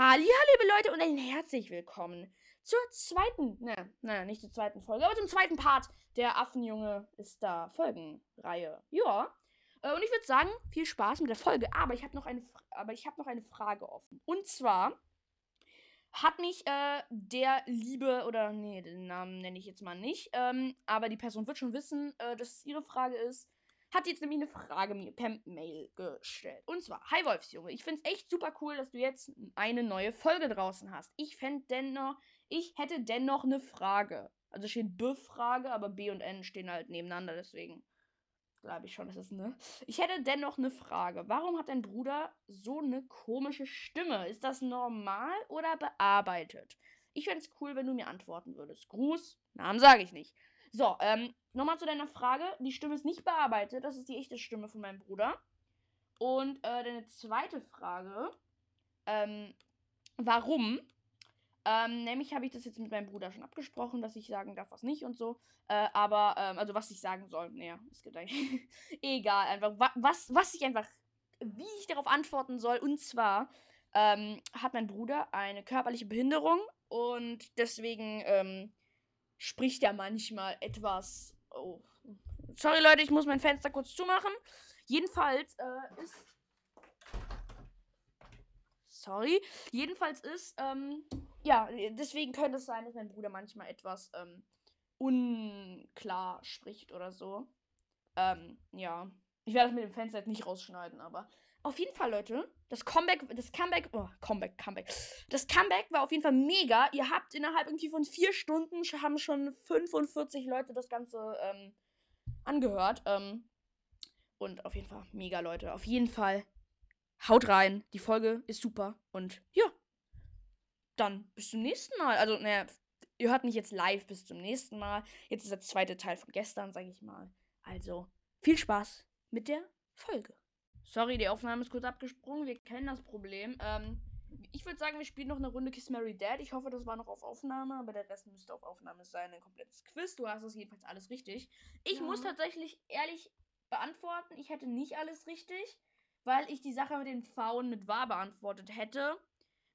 Hallo, liebe Leute und ein herzlich willkommen zur zweiten, ne, ne, nicht zur zweiten Folge, aber zum zweiten Part der Affenjunge ist da Folgenreihe. Ja. Äh, und ich würde sagen, viel Spaß mit der Folge, aber ich habe noch eine noch eine Frage offen. Und zwar hat mich äh, der liebe oder nee, den Namen nenne ich jetzt mal nicht, ähm, aber die Person wird schon wissen, äh, dass es ihre Frage ist hat jetzt nämlich eine Frage mir per Mail gestellt. Und zwar, hi Wolfsjunge, ich finde es echt super cool, dass du jetzt eine neue Folge draußen hast. Ich fände dennoch, ich hätte dennoch eine Frage. Also steht Befrage, aber B und N stehen halt nebeneinander, deswegen glaube ich schon, dass es ne. Ich hätte dennoch eine Frage. Warum hat dein Bruder so eine komische Stimme? Ist das normal oder bearbeitet? Ich fände es cool, wenn du mir antworten würdest. Gruß, Namen sage ich nicht. So, ähm, nochmal zu deiner Frage. Die Stimme ist nicht bearbeitet. Das ist die echte Stimme von meinem Bruder. Und äh, deine zweite Frage. Ähm, warum? Ähm, nämlich habe ich das jetzt mit meinem Bruder schon abgesprochen, dass ich sagen darf, was nicht und so. Äh, aber, ähm, also was ich sagen soll. Naja, es gibt eigentlich. egal, einfach, wa was, was ich einfach. Wie ich darauf antworten soll. Und zwar ähm, hat mein Bruder eine körperliche Behinderung und deswegen ähm, spricht er manchmal etwas. Oh. Sorry, Leute, ich muss mein Fenster kurz zumachen. Jedenfalls äh, ist. Sorry. Jedenfalls ist, ähm, ja, deswegen könnte es sein, dass mein Bruder manchmal etwas ähm, unklar spricht oder so. Ähm, ja. Ich werde das mit dem Fenster jetzt nicht rausschneiden, aber auf jeden Fall, Leute, das Comeback, das Comeback, oh, Comeback, Comeback. Das Comeback war auf jeden Fall mega. Ihr habt innerhalb irgendwie von vier Stunden haben schon 45 Leute das Ganze ähm, angehört. Ähm, und auf jeden Fall mega, Leute. Auf jeden Fall haut rein. Die Folge ist super. Und ja, dann bis zum nächsten Mal. Also, naja, ihr hört mich jetzt live bis zum nächsten Mal. Jetzt ist der zweite Teil von gestern, sage ich mal. Also, viel Spaß mit der Folge. Sorry, die Aufnahme ist kurz abgesprungen. Wir kennen das Problem. Ähm, ich würde sagen, wir spielen noch eine Runde Kiss Mary Dad. Ich hoffe, das war noch auf Aufnahme, aber der Rest müsste auf Aufnahme sein. Ein komplettes Quiz. Du hast es jedenfalls alles richtig. Ich ja. muss tatsächlich ehrlich beantworten, ich hätte nicht alles richtig, weil ich die Sache mit den Pfauen mit wahr beantwortet hätte.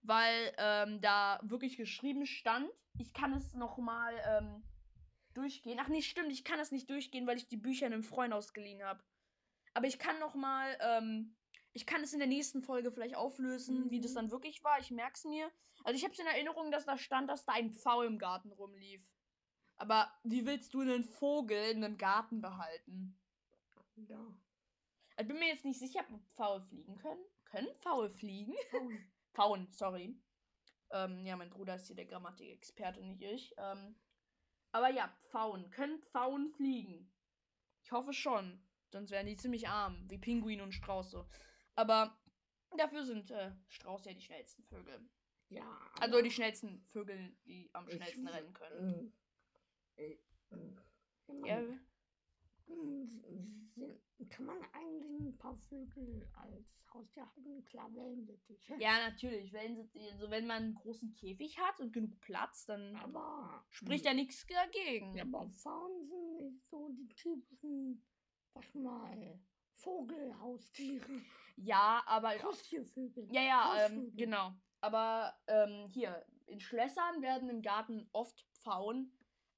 Weil ähm, da wirklich geschrieben stand. Ich kann es nochmal ähm, durchgehen. Ach nee, stimmt, ich kann es nicht durchgehen, weil ich die Bücher in einem Freund ausgeliehen habe. Aber ich kann noch mal, ähm, ich kann es in der nächsten Folge vielleicht auflösen, mhm. wie das mhm. dann wirklich war. Ich merke es mir. Also ich habe es in Erinnerung, dass da stand, dass da ein Pfau im Garten rumlief. Aber wie willst du einen Vogel in einem Garten behalten? Ja. Ich bin mir jetzt nicht sicher, ob Pfaue fliegen können. Können Pfaue fliegen? Pfauen. Pfauen, sorry. Ähm, ja, mein Bruder ist hier der Grammatikexperte, nicht ich. Ähm, aber ja, Pfauen. Können Pfauen fliegen? Ich hoffe schon. Sonst wären die ziemlich arm, wie Pinguin und Strauße. Aber dafür sind äh, Strauße ja die schnellsten Vögel. Ja. Also die schnellsten Vögel, die am schnellsten ich, rennen können. Äh, äh, äh ja. Kann man eigentlich ein paar Vögel als Haustier haben? Klar, Wellensittiche. Ja, natürlich. Wellensittiche. Also wenn man einen großen Käfig hat und genug Platz, dann aber, spricht ja nichts dagegen. Ja, aber Pfauen sind nicht so die typischen Sag mal, Vogelhaustiere. Ja, aber. Haustiervögel. Ja, ja, ähm, genau. Aber ähm, hier, in Schlössern werden im Garten oft Pfauen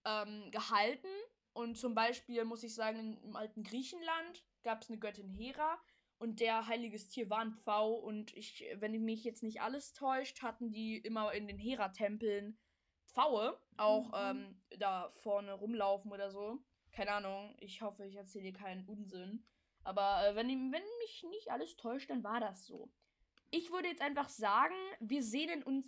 ähm, gehalten. Und zum Beispiel muss ich sagen, im alten Griechenland gab es eine Göttin Hera und der heiliges Tier war ein Pfau. Und ich, wenn mich jetzt nicht alles täuscht, hatten die immer in den Hera-Tempeln Pfaue auch mhm. ähm, da vorne rumlaufen oder so. Keine Ahnung. Ich hoffe, ich erzähle dir keinen Unsinn. Aber äh, wenn, wenn mich nicht alles täuscht, dann war das so. Ich würde jetzt einfach sagen, wir sehnen uns.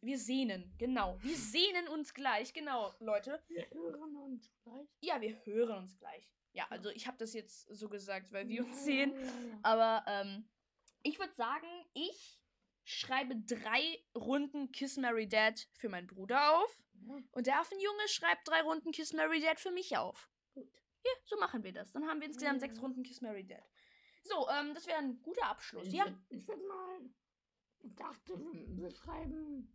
Wir sehnen, genau. Wir sehnen uns gleich, genau, Leute. Wir hören uns gleich. Ja, wir hören uns gleich. Ja, also ich habe das jetzt so gesagt, weil wir uns sehen. Aber ähm, ich würde sagen, ich schreibe drei Runden Kiss Mary Dad für meinen Bruder auf. Und der Affenjunge schreibt drei Runden Kiss Mary Dad für mich auf. Gut. Ja, so machen wir das. Dann haben wir insgesamt ja. sechs Runden Kiss Mary Dead. So, ähm, das wäre ein guter Abschluss, ich ja? Ich würde mal. Ich dachte, wir schreiben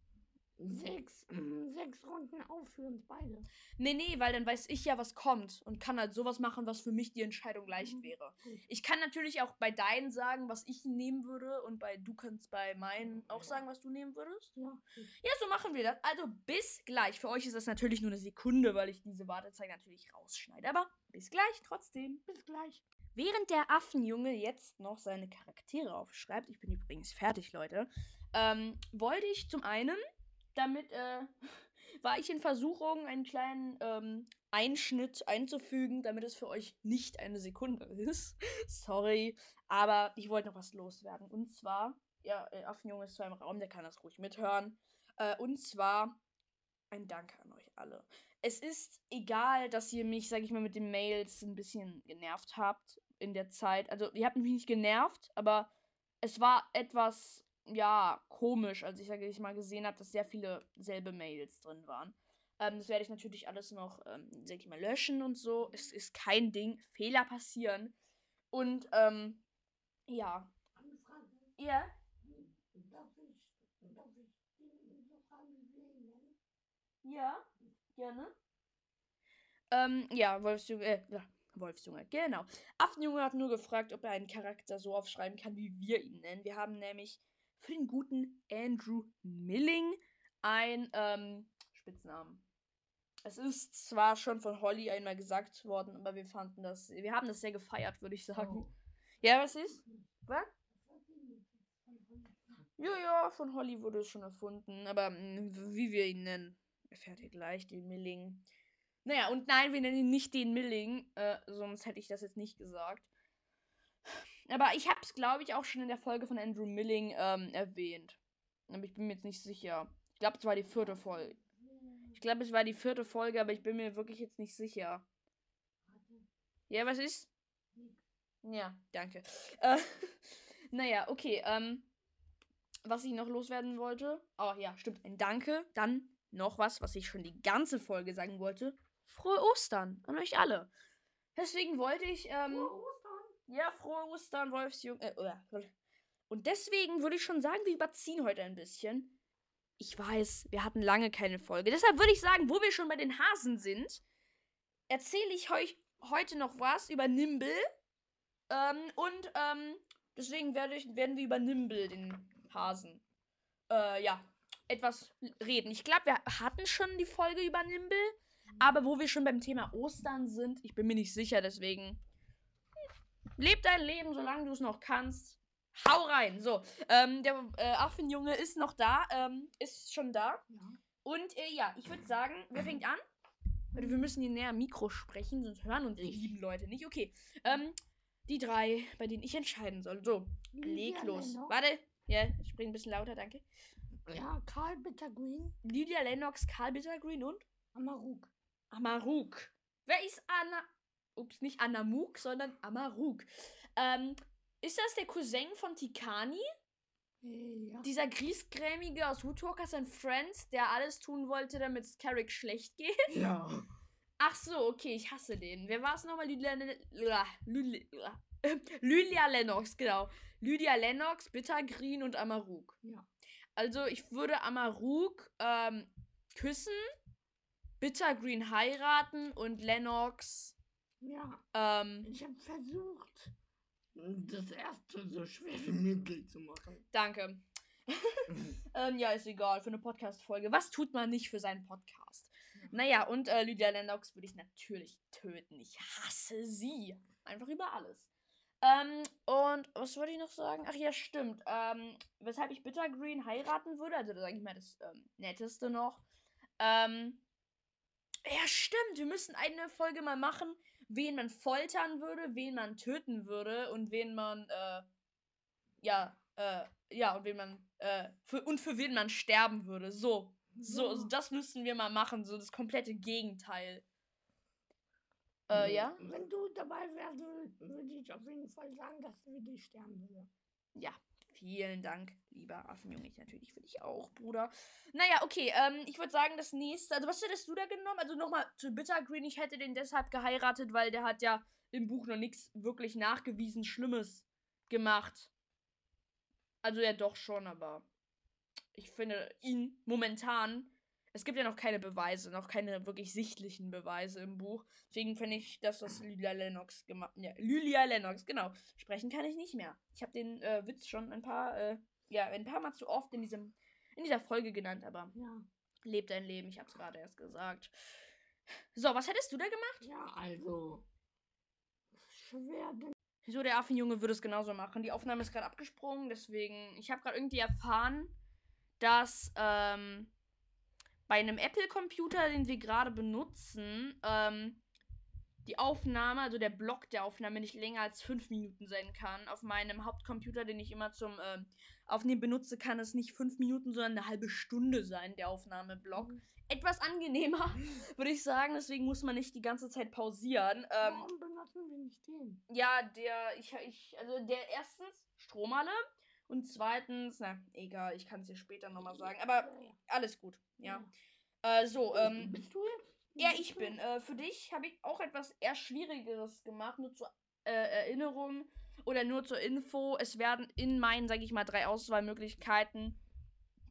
sechs, mm, sechs Runden auf für uns beide. Nee, nee, weil dann weiß ich ja, was kommt und kann halt sowas machen, was für mich die Entscheidung leicht Mhm. wäre. Ich kann natürlich auch bei deinen sagen, was ich nehmen würde und bei du kannst bei meinen auch sagen, was du nehmen würdest. Ja. Ja, so machen wir das. Also bis gleich. Für euch ist das natürlich nur eine Sekunde, weil ich diese Wartezeit natürlich rausschneide. Aber bis gleich trotzdem. Bis gleich. Während der Affenjunge jetzt noch seine Charaktere aufschreibt, ich bin übrigens fertig, Leute, ähm, wollte ich zum einen, damit äh, war ich in Versuchung, einen kleinen ähm, Einschnitt einzufügen, damit es für euch nicht eine Sekunde ist. Sorry, aber ich wollte noch was loswerden. Und zwar, ja, äh, Affenjunge ist zwar im Raum, der kann das ruhig mithören. Äh, und zwar ein Danke an euch alle. Es ist egal, dass ihr mich, sag ich mal, mit den Mails ein bisschen genervt habt in der Zeit. Also, ihr habt mich nicht genervt, aber es war etwas, ja, komisch, als ich, ich mal, gesehen habe, dass sehr viele selbe Mails drin waren. Ähm, das werde ich natürlich alles noch, ähm, sag ich mal, löschen und so. Es ist kein Ding. Fehler passieren. Und, ähm, ja. Ja? Ja, gerne. Ähm, ja, Wolfsjunge, äh, Wolfsjunge, genau. Affenjunge hat nur gefragt, ob er einen Charakter so aufschreiben kann, wie wir ihn nennen. Wir haben nämlich für den guten Andrew Milling ein ähm, Spitznamen. Es ist zwar schon von Holly einmal gesagt worden, aber wir fanden das, wir haben das sehr gefeiert, würde ich sagen. Oh. Ja, was ist? Was? Ja, ja, von Holly wurde es schon erfunden. Aber mh, wie wir ihn nennen, erfährt ihr gleich, den Milling. Naja, und nein, wir nennen ihn nicht den Milling, äh, sonst hätte ich das jetzt nicht gesagt. Aber ich habe es, glaube ich, auch schon in der Folge von Andrew Milling ähm, erwähnt. Aber ich bin mir jetzt nicht sicher. Ich glaube, es war die vierte Folge. Ich glaube, es war die vierte Folge, aber ich bin mir wirklich jetzt nicht sicher. Ja, was ist? Ja, danke. Äh, naja, okay. Ähm, was ich noch loswerden wollte. Oh ja, stimmt. Ein Danke. Dann noch was, was ich schon die ganze Folge sagen wollte. Frohe Ostern an euch alle. Deswegen wollte ich, ähm. Ja, frohe Ostern, Wolfsjung. Äh, und deswegen würde ich schon sagen, wir überziehen heute ein bisschen. Ich weiß, wir hatten lange keine Folge. Deshalb würde ich sagen, wo wir schon bei den Hasen sind, erzähle ich euch heute noch was über Nimble. Ähm, und ähm, deswegen werde ich, werden wir über Nimble, den Hasen, äh, ja, etwas reden. Ich glaube, wir hatten schon die Folge über Nimble, aber wo wir schon beim Thema Ostern sind, ich bin mir nicht sicher, deswegen leb dein Leben, solange du es noch kannst. Hau rein. So, ähm, der äh, Affenjunge ist noch da, ähm, ist schon da. Ja. Und äh, ja, ich würde sagen, wer fängt an? Wir müssen hier näher am Mikro sprechen, sonst hören uns die lieben Leute nicht. Okay, ähm, die drei, bei denen ich entscheiden soll. So, leg los. Warte, ja, ich spring ein bisschen lauter, danke. Ja, Karl Bittergreen. Lydia Lennox, Karl Bittergreen und Amaruk. Amaruk. Wer ist Anna? Ups, nicht Anamuk, sondern Amaruk. Ähm, ist das der Cousin von Tikani? Ja. Dieser griesgrämige aus Woodwalkers and Friends, der alles tun wollte, damit es Carrick schlecht geht? Ja. Ach so, okay, ich hasse den. Wer war es nochmal? Lydia Lennox, genau. Lydia Lennox, Bittergreen und Amaruk. Ja. Also ich würde Amaruk ähm, küssen, Bittergreen heiraten und Lennox Ja. ähm, Ich habe versucht, das erste so schwer wie möglich zu machen. danke. ähm, ja, ist egal, für eine Podcast-Folge. Was tut man nicht für seinen Podcast? Naja, und äh, Lydia Lennox würde ich natürlich töten. Ich hasse sie. Einfach über alles. Ähm, und was wollte ich noch sagen? Ach ja, stimmt. Ähm, weshalb ich Bittergreen heiraten würde, also sage ich mal das ähm, Netteste noch. Ähm, ja, stimmt. Wir müssen eine Folge mal machen, wen man foltern würde, wen man töten würde und wen man, äh, ja, äh, ja, und wen man, äh, für, und für wen man sterben würde. So. So, also das müssen wir mal machen, so das komplette Gegenteil. Äh, ja? Wenn du dabei wärst, würde ich auf jeden Fall sagen, dass wir dich sterben würde. Ja, vielen Dank, lieber Affenjunge. Ich natürlich für dich auch, Bruder. Naja, okay, ähm, ich würde sagen, das nächste. Also, was hättest du da genommen? Also, nochmal zu Bittergreen. Ich hätte den deshalb geheiratet, weil der hat ja im Buch noch nichts wirklich nachgewiesen Schlimmes gemacht. Also, ja, doch schon, aber. ich finde ihn momentan. Es gibt ja noch keine Beweise, noch keine wirklich sichtlichen Beweise im Buch. Deswegen finde ich, dass das Lydia Lennox gemacht. Ja, Lydia Lennox, genau. Sprechen kann ich nicht mehr. Ich habe den äh, Witz schon ein paar, äh, ja, ein paar Mal zu oft in diesem, in dieser Folge genannt, aber Ja. lebt dein Leben. Ich habe es gerade erst gesagt. So, was hättest du da gemacht? Ja, also. Schwer. So, der Affenjunge würde es genauso machen. Die Aufnahme ist gerade abgesprungen, deswegen. Ich habe gerade irgendwie erfahren, dass ähm, bei einem Apple-Computer, den wir gerade benutzen, ähm, die Aufnahme, also der Block der Aufnahme, nicht länger als fünf Minuten sein kann. Auf meinem Hauptcomputer, den ich immer zum ähm, Aufnehmen benutze, kann es nicht fünf Minuten, sondern eine halbe Stunde sein, der Aufnahmeblock. Etwas angenehmer, würde ich sagen. Deswegen muss man nicht die ganze Zeit pausieren. Ähm, Warum benutzen wir nicht den? ja, der, ich, ich, also der erstens Stromalle und zweitens, na, egal, ich kann es dir später nochmal sagen, aber alles gut, ja. Äh, so, ähm, Bist du jetzt? ja, ich bin. Äh, für dich habe ich auch etwas eher Schwierigeres gemacht, nur zur äh, Erinnerung oder nur zur Info. Es werden in meinen, sage ich mal, drei Auswahlmöglichkeiten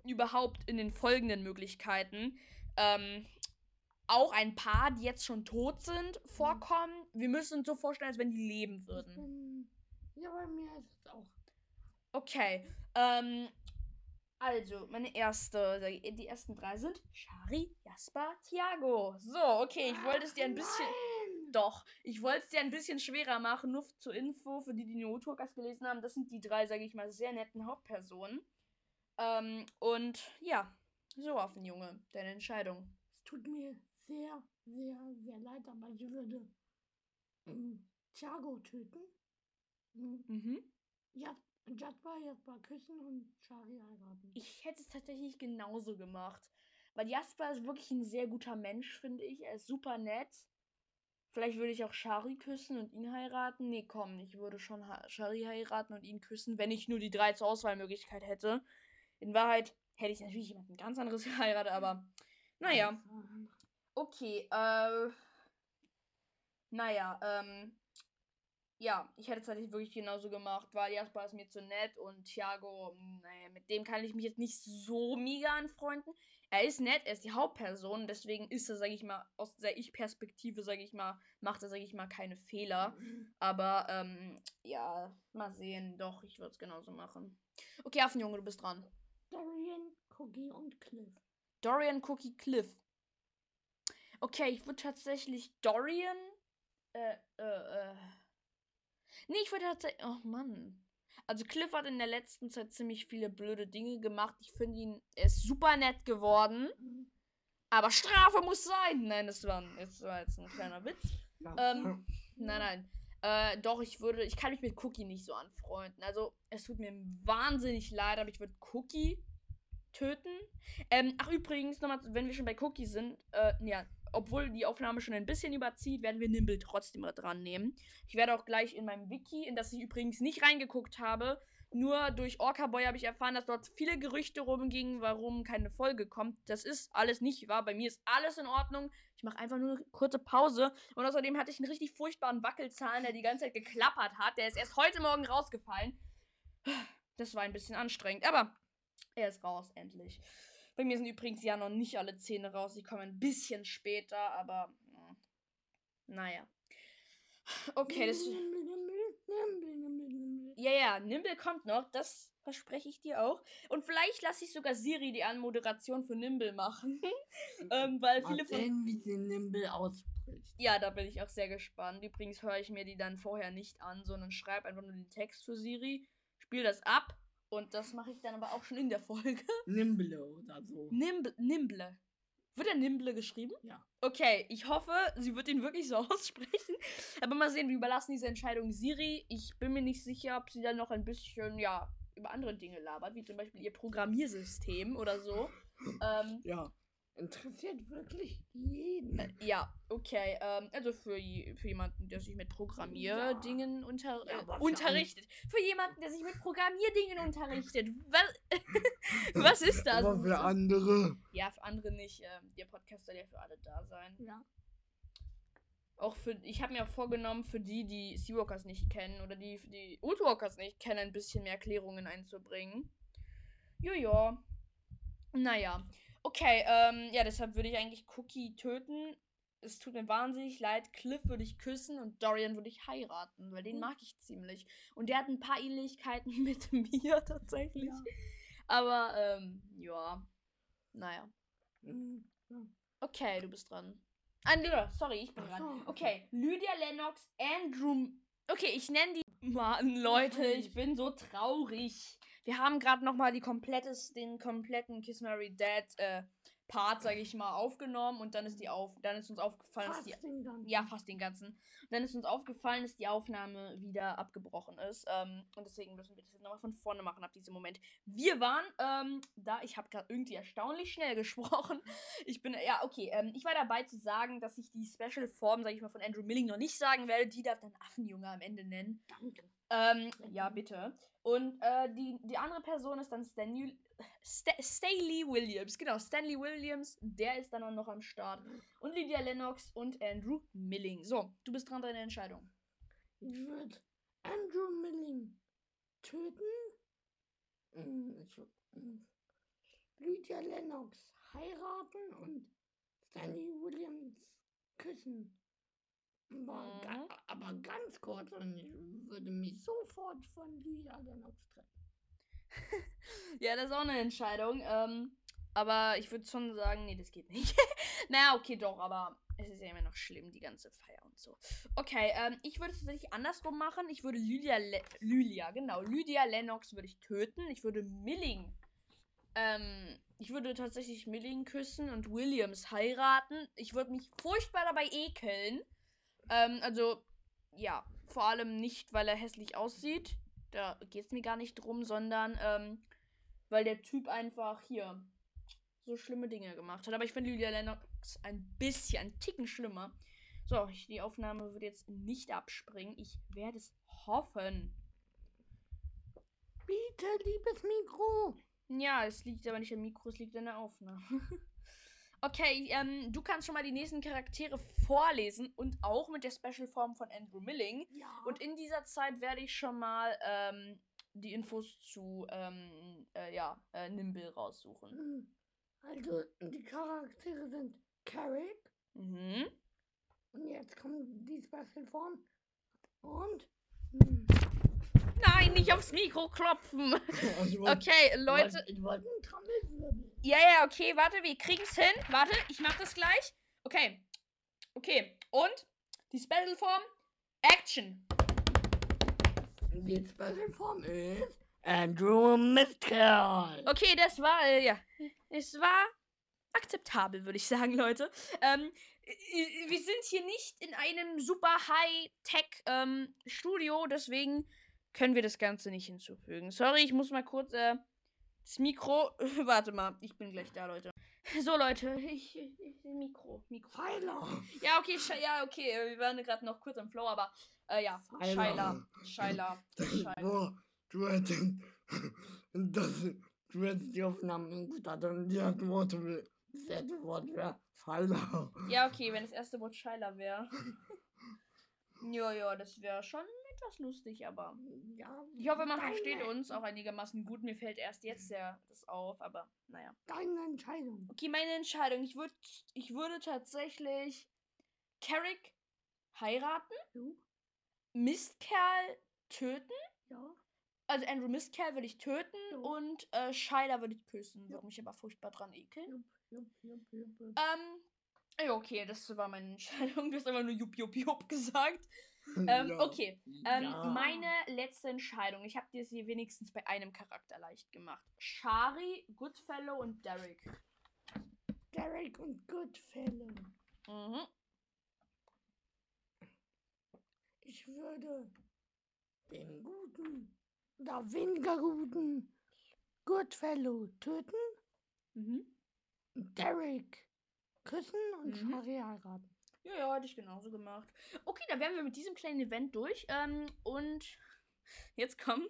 überhaupt in den folgenden Möglichkeiten ähm, auch ein paar, die jetzt schon tot sind, vorkommen. Wir müssen uns so vorstellen, als wenn die leben würden. ja, bei mir ist. Okay. Ähm, also, meine erste, die ersten drei sind Shari, Jasper, Thiago. So, okay, ich wollte es dir ein bisschen. Nein! Doch, ich wollte es dir ein bisschen schwerer machen, nur zur Info, für die, die nur Turkas gelesen haben. Das sind die drei, sage ich mal, sehr netten Hauptpersonen. Ähm, und ja, so auf den Junge, deine Entscheidung. Es tut mir sehr, sehr, sehr leid, aber ich würde ähm, Thiago töten. Ähm, Mhm. Ja, Jasper, Jasper küssen und Shari heiraten. Ich hätte es tatsächlich genauso gemacht. Weil Jasper ist wirklich ein sehr guter Mensch, finde ich. Er ist super nett. Vielleicht würde ich auch Shari küssen und ihn heiraten. Nee, komm, ich würde schon ha Shari heiraten und ihn küssen, wenn ich nur die drei zur Auswahlmöglichkeit hätte. In Wahrheit hätte ich natürlich jemanden ganz anderes geheiratet, aber naja. Okay, äh. Naja, ähm. Ja, ich hätte es tatsächlich wirklich genauso gemacht, weil Jasper ist mir zu nett und Thiago, naja, mit dem kann ich mich jetzt nicht so mega anfreunden. Er ist nett, er ist die Hauptperson, deswegen ist er, sag ich mal, aus der Ich-Perspektive, sag ich mal, macht er, sag ich mal, keine Fehler. Aber, ähm, ja, mal sehen. Doch, ich würde es genauso machen. Okay, Affenjunge, du bist dran. Dorian, Cookie und Cliff. Dorian Cookie Cliff. Okay, ich würde tatsächlich Dorian. Äh, äh, äh. Nee, ich würde tatsächlich. Oh Mann. Also Cliff hat in der letzten Zeit ziemlich viele blöde Dinge gemacht. Ich finde ihn. Er ist super nett geworden. Aber Strafe muss sein. Nein, das war, das war jetzt ein kleiner Witz. Ähm, Nein, nein. Äh, doch, ich würde. Ich kann mich mit Cookie nicht so anfreunden. Also, es tut mir wahnsinnig leid, aber ich würde Cookie töten. Ähm, ach, übrigens, nochmal, wenn wir schon bei Cookie sind, äh, ja, obwohl die Aufnahme schon ein bisschen überzieht, werden wir Nimble trotzdem dran nehmen. Ich werde auch gleich in meinem Wiki, in das ich übrigens nicht reingeguckt habe, nur durch Orca Boy habe ich erfahren, dass dort viele Gerüchte rumgingen, warum keine Folge kommt. Das ist alles nicht wahr. Bei mir ist alles in Ordnung. Ich mache einfach nur eine kurze Pause. Und außerdem hatte ich einen richtig furchtbaren Wackelzahn, der die ganze Zeit geklappert hat. Der ist erst heute Morgen rausgefallen. Das war ein bisschen anstrengend, aber er ist raus, endlich. Bei mir sind übrigens ja noch nicht alle Zähne raus. Die kommen ein bisschen später, aber. mm, Naja. Okay, das. Ja, ja, Nimble kommt noch, das verspreche ich dir auch. Und vielleicht lasse ich sogar Siri die Anmoderation für Nimble machen. ähm, weil Mal viele von. sehen, wie sie Nimble ausspricht. Ja, da bin ich auch sehr gespannt. Übrigens höre ich mir die dann vorher nicht an, sondern schreibe einfach nur den Text für Siri, spiele das ab und das mache ich dann aber auch schon in der Folge. Nimble oder so. Nimble. Nimble. Wird der Nimble geschrieben? Ja. Okay, ich hoffe, sie wird ihn wirklich so aussprechen. Aber mal sehen, wir überlassen diese Entscheidung Siri. Ich bin mir nicht sicher, ob sie dann noch ein bisschen, ja, über andere Dinge labert, wie zum Beispiel ihr Programmiersystem oder so. Ähm, Ja. Interessiert wirklich jeden. äh, ja, okay. Ähm, also für, für jemanden, der sich mit Programmierdingen unter, Ja, äh, unterrichtet. Für jemanden, der sich mit Programmierdingen unterrichtet. Was, was ist das? Aber für andere. Ja, für andere nicht. Ähm, der Podcast soll ja für alle da sein. Ja. Auch für, ich habe mir auch vorgenommen, für die, die Seawalkers nicht kennen oder die, die Ultrawalkers nicht kennen, ein bisschen mehr Erklärungen einzubringen. Jojo. Naja. Okay, ähm, ja, deshalb würde ich eigentlich Cookie töten. Es tut mir wahnsinnig leid. Cliff würde ich küssen und Dorian würde ich heiraten, weil den Mhm. mag ich ziemlich. Und der hat ein paar Ähnlichkeiten mit mir tatsächlich. Ja. Aber, ähm, ja. Naja. Mhm. Ja. Okay, du bist dran. Ah, nee, sorry, ich bin Ach dran. Okay, Lydia Lennox, Andrew. Okay, ich nenne die. Mann, Leute, ich bin so traurig. Wir haben gerade noch mal die komplettes, den kompletten Kiss Mary Dead äh, Part, sage ich mal, aufgenommen und dann ist die auf, dann ist uns aufgefallen, dass Fast die den ganzen. ja, fast den ganzen. Und dann ist uns aufgefallen, dass die Aufnahme wieder abgebrochen ist. Ähm, und deswegen müssen wir das jetzt nochmal von vorne machen ab diesem Moment. Wir waren ähm, da, ich habe gerade irgendwie erstaunlich schnell gesprochen. Ich bin, ja, okay, ähm, ich war dabei zu sagen, dass ich die Special Form, sage ich mal, von Andrew Milling noch nicht sagen werde. Die darf dann Affenjunge am Ende nennen. Danke. Ähm, ja, bitte. Und äh, die, die andere Person ist dann Stanley, Sta Staley Williams. Genau, Stanley Williams, der ist dann auch noch am Start. Und Lydia Lennox und Andrew Milling. So, du bist dran, deine Entscheidung. Ich würde Andrew Milling töten. Mm, Ich mm, Lydia Lennox heiraten und Stanley Williams küssen. Aber, ga, Mhm. aber ganz kurz und ich würde mich sofort von Lydia Lennox trennen. Ja, das ist auch eine Entscheidung. Ähm, aber ich würde schon sagen, nee, das geht nicht. naja, okay, doch, aber es ist ja immer noch schlimm, die ganze Feier und so. Okay, ähm, ich würde es tatsächlich andersrum machen. Ich würde Lydia, Le Lydia, genau, Lydia Lennox würde ich töten. Ich würde Milling, ähm, ich würde tatsächlich Milling küssen und Williams heiraten. Ich würde mich furchtbar dabei ekeln. Ähm, also, ja, vor allem nicht, weil er hässlich aussieht. Da geht es mir gar nicht drum, sondern, ähm, weil der Typ einfach hier so schlimme Dinge gemacht hat. Aber ich finde Lydia Lennox ein bisschen, ein Ticken schlimmer. So, ich, die Aufnahme wird jetzt nicht abspringen. Ich werde es hoffen. Bitte, liebes Mikro. Ja, es liegt aber nicht am Mikro, es liegt an der Aufnahme. okay, ähm, du kannst schon mal die nächsten Charaktere vorlesen und auch mit der Special-Form von Andrew Milling. Ja. Und in dieser Zeit werde ich schon mal ähm, die Infos zu ähm, äh, ja, äh, Nimble raussuchen. Mm, Also, die Charaktere sind Carrick. Mhm. Und jetzt kommt die Special Form. Und. mm, Nein, nicht aufs Mikro klopfen. Okay, Leute. Ich wollte einen Trommelwirbel. Ja, ja, okay, warte, wir kriegen's hin. Warte, ich mach das gleich. Okay. Okay. Und die Special Form Action. Die Special Form ist. Andrew Mistkerl. Okay, das war äh, ja, es war akzeptabel, würde ich sagen, Leute. Ähm, äh, wir sind hier nicht in einem super High-Tech ähm, Studio, deswegen können wir das Ganze nicht hinzufügen. Sorry, ich muss mal kurz äh, das Mikro. Warte mal, ich bin gleich da, Leute. So, Leute, ich, ich, Mikro, Mikro. Pfeiler. Ja, okay, ja, okay, äh, wir waren gerade noch kurz im Flow, aber äh, ja, Scheiler, Scheiler, Scheiler. Du hättest. Das, du hättest die Aufnahmen gestartet und die erste Wort, das erste Wort wäre Pfeiler. Ja, okay, wenn das erste Wort Scheiler wäre. ja, ja, das wäre schon etwas lustig, aber Ja, ich hoffe, man versteht uns auch einigermaßen gut. Mir fällt erst jetzt der, das auf, aber naja. Deine Entscheidung. Okay, meine Entscheidung. Ich, würd, ich würde tatsächlich Carrick heiraten, Jo, Mistkerl töten. ja. Also Andrew Mistkerl würde ich töten Jo. und äh, Scheiler würde ich küssen. Ja. Würde mich aber furchtbar dran ekeln. Ähm, ja, okay, das war meine Entscheidung. Du hast einfach nur jupp, jupp, jupp gesagt. Ähm, Ja. okay. Ähm, Ja. Meine letzte Entscheidung. Ich habe dir es hier wenigstens bei einem Charakter leicht gemacht. Shari, Goodfellow und Derek. Derek und Goodfellow. Mhm. Ich würde den guten oder weniger guten Goodfellow töten, Mhm. Derek küssen und Mhm. Shari heiraten. Ja, ja, hätte ich genauso gemacht. Okay, dann wären wir mit diesem kleinen Event durch. Ähm, und jetzt kommt.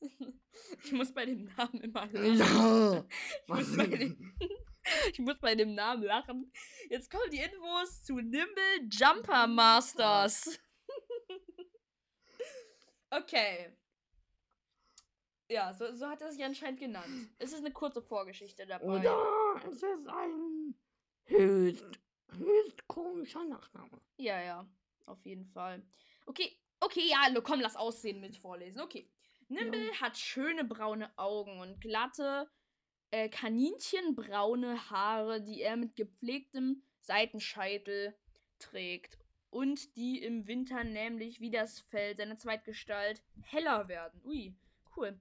ich muss bei dem Namen immer lachen. Ja. Ich muss, bei dem, ich muss bei dem Namen lachen. Jetzt kommen die Infos zu Nimble Jumper Masters. okay. Ja, so, so hat er sich anscheinend genannt. Es ist eine kurze Vorgeschichte dabei. Oder es ist ein höchst, höchst komischer Nachname. Ja, ja, auf jeden Fall. Okay, okay, ja, komm, lass Aussehen mit vorlesen. Okay. Nimble hat schöne braune Augen und glatte, äh, kaninchenbraune Haare, die er mit gepflegtem Seitenscheitel trägt. Und die im Winter nämlich wie das Fell seiner Zweitgestalt heller werden. Ui, cool.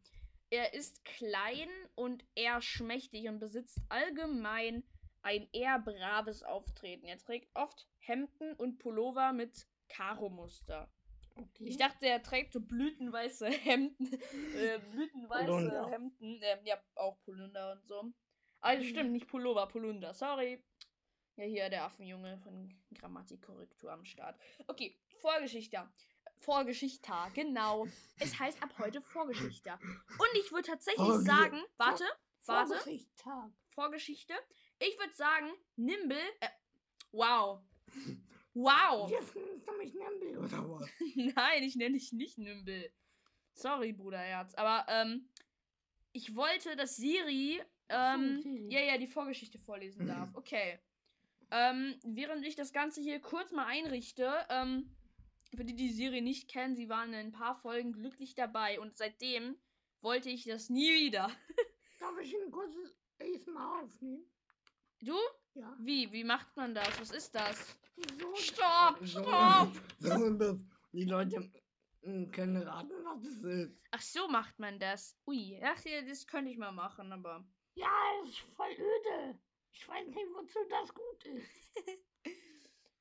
Er ist klein und eher schmächtig und besitzt allgemein ein eher braves Auftreten. Er trägt oft Hemden und Pullover mit Karo-Muster. Okay. Ich dachte, er trägt so blütenweiße Hemden. Äh, blütenweiße Polunder. Hemden. Ähm, ja, auch Polunder und so. Ah, das Mhm. stimmt, nicht Pullover, Polunder. Sorry. Ja, hier der Affenjunge von Grammatikkorrektur am Start. Okay, Vorgeschichte. Vorgeschichte, genau. Es heißt ab heute Vorgeschichte. Und ich würde tatsächlich Vorge- sagen, warte, warte, Vorgeschichtstag. Vorgeschichte. Ich würde sagen, Nimble, äh, wow. Wow. Jetzt nennst du mich Nimble oder was? Nein, ich nenne dich nicht Nimble. Sorry, Bruderherz. Aber ähm, ich wollte, dass Siri, ähm, ja, ja, die Vorgeschichte vorlesen darf. Okay. Ähm, während ich das Ganze hier kurz mal einrichte, ähm, für die, die Siri nicht kennen, sie waren in ein paar Folgen glücklich dabei und seitdem wollte ich das nie wieder. Darf ich ein kurzes ASMR aufnehmen? Du? Ja. Wie? Wie macht man das? Was ist das? So, Stopp! so, Stopp! So, die Leute können raten, was es ist. Ach so macht man das. Ui, ach ja, das könnte ich mal machen, aber. Ja, es ist voll öde. Ich weiß nicht, wozu das gut ist.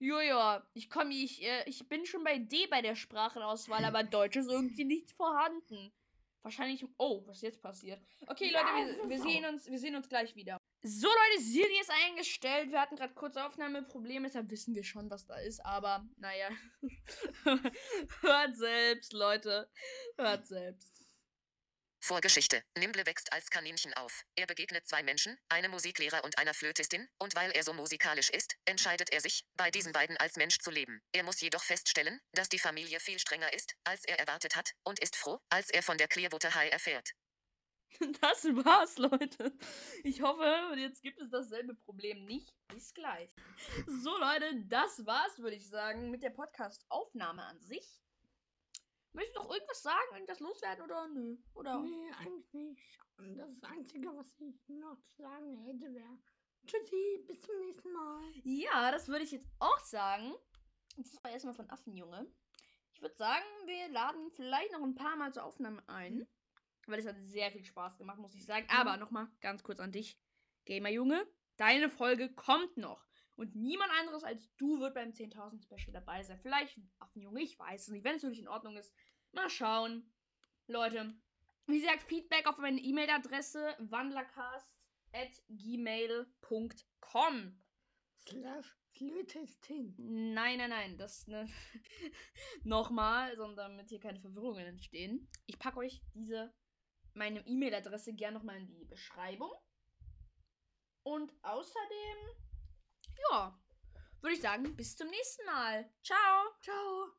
Jojo, ich komme, ich, äh, ich bin schon bei D bei der Sprachenauswahl, aber Deutsch ist irgendwie nicht vorhanden. Wahrscheinlich. Oh, was ist jetzt passiert? Okay, Leute, wir, wir sehen uns, wir sehen uns gleich wieder. So, Leute, Siri ist eingestellt. Wir hatten gerade kurz Aufnahmeprobleme, deshalb wissen wir schon, was da ist, aber naja. Hört selbst, Leute. Hört selbst. Vorgeschichte. Nimble wächst als Kaninchen auf. Er begegnet zwei Menschen, einem Musiklehrer und einer Flötistin, und weil er so musikalisch ist, entscheidet er sich, bei diesen beiden als Mensch zu leben. Er muss jedoch feststellen, dass die Familie viel strenger ist, als er erwartet hat, und ist froh, als er von der Clearwater High erfährt. Das war's, Leute. Ich hoffe, jetzt gibt es dasselbe Problem nicht. Bis gleich. So, Leute, das war's, würde ich sagen, mit der Podcast-Aufnahme an sich. Möchtest du noch irgendwas sagen, irgendwas loswerden oder nö? Oder? Nee, eigentlich nicht. Und das Einzige, was ich noch zu sagen hätte, wäre Tschüssi, bis zum nächsten Mal. Ja, das würde ich jetzt auch sagen. Das war erstmal von Affenjunge. Ich würde sagen, wir laden vielleicht noch ein paar Mal zur Aufnahme ein. Weil es hat sehr viel Spaß gemacht, muss ich sagen. Aber nochmal ganz kurz an dich, Gamer-Junge. Deine Folge kommt noch. Und niemand anderes als du wird beim 10.000 Special dabei sein. Vielleicht ein Affenjunge, ich weiß es nicht. Wenn es für dich in Ordnung ist, mal schauen. Leute, wie gesagt, Feedback auf meine E-Mail-Adresse wandlercast.gmail.com. Slash Flötistin. Nein, nein, nein, das ne nochmal, sondern damit hier keine Verwirrungen entstehen. Ich packe euch diese meine E-Mail-Adresse gerne nochmal in die Beschreibung. Und außerdem, ja, würde ich sagen, bis zum nächsten Mal. Ciao. Ciao.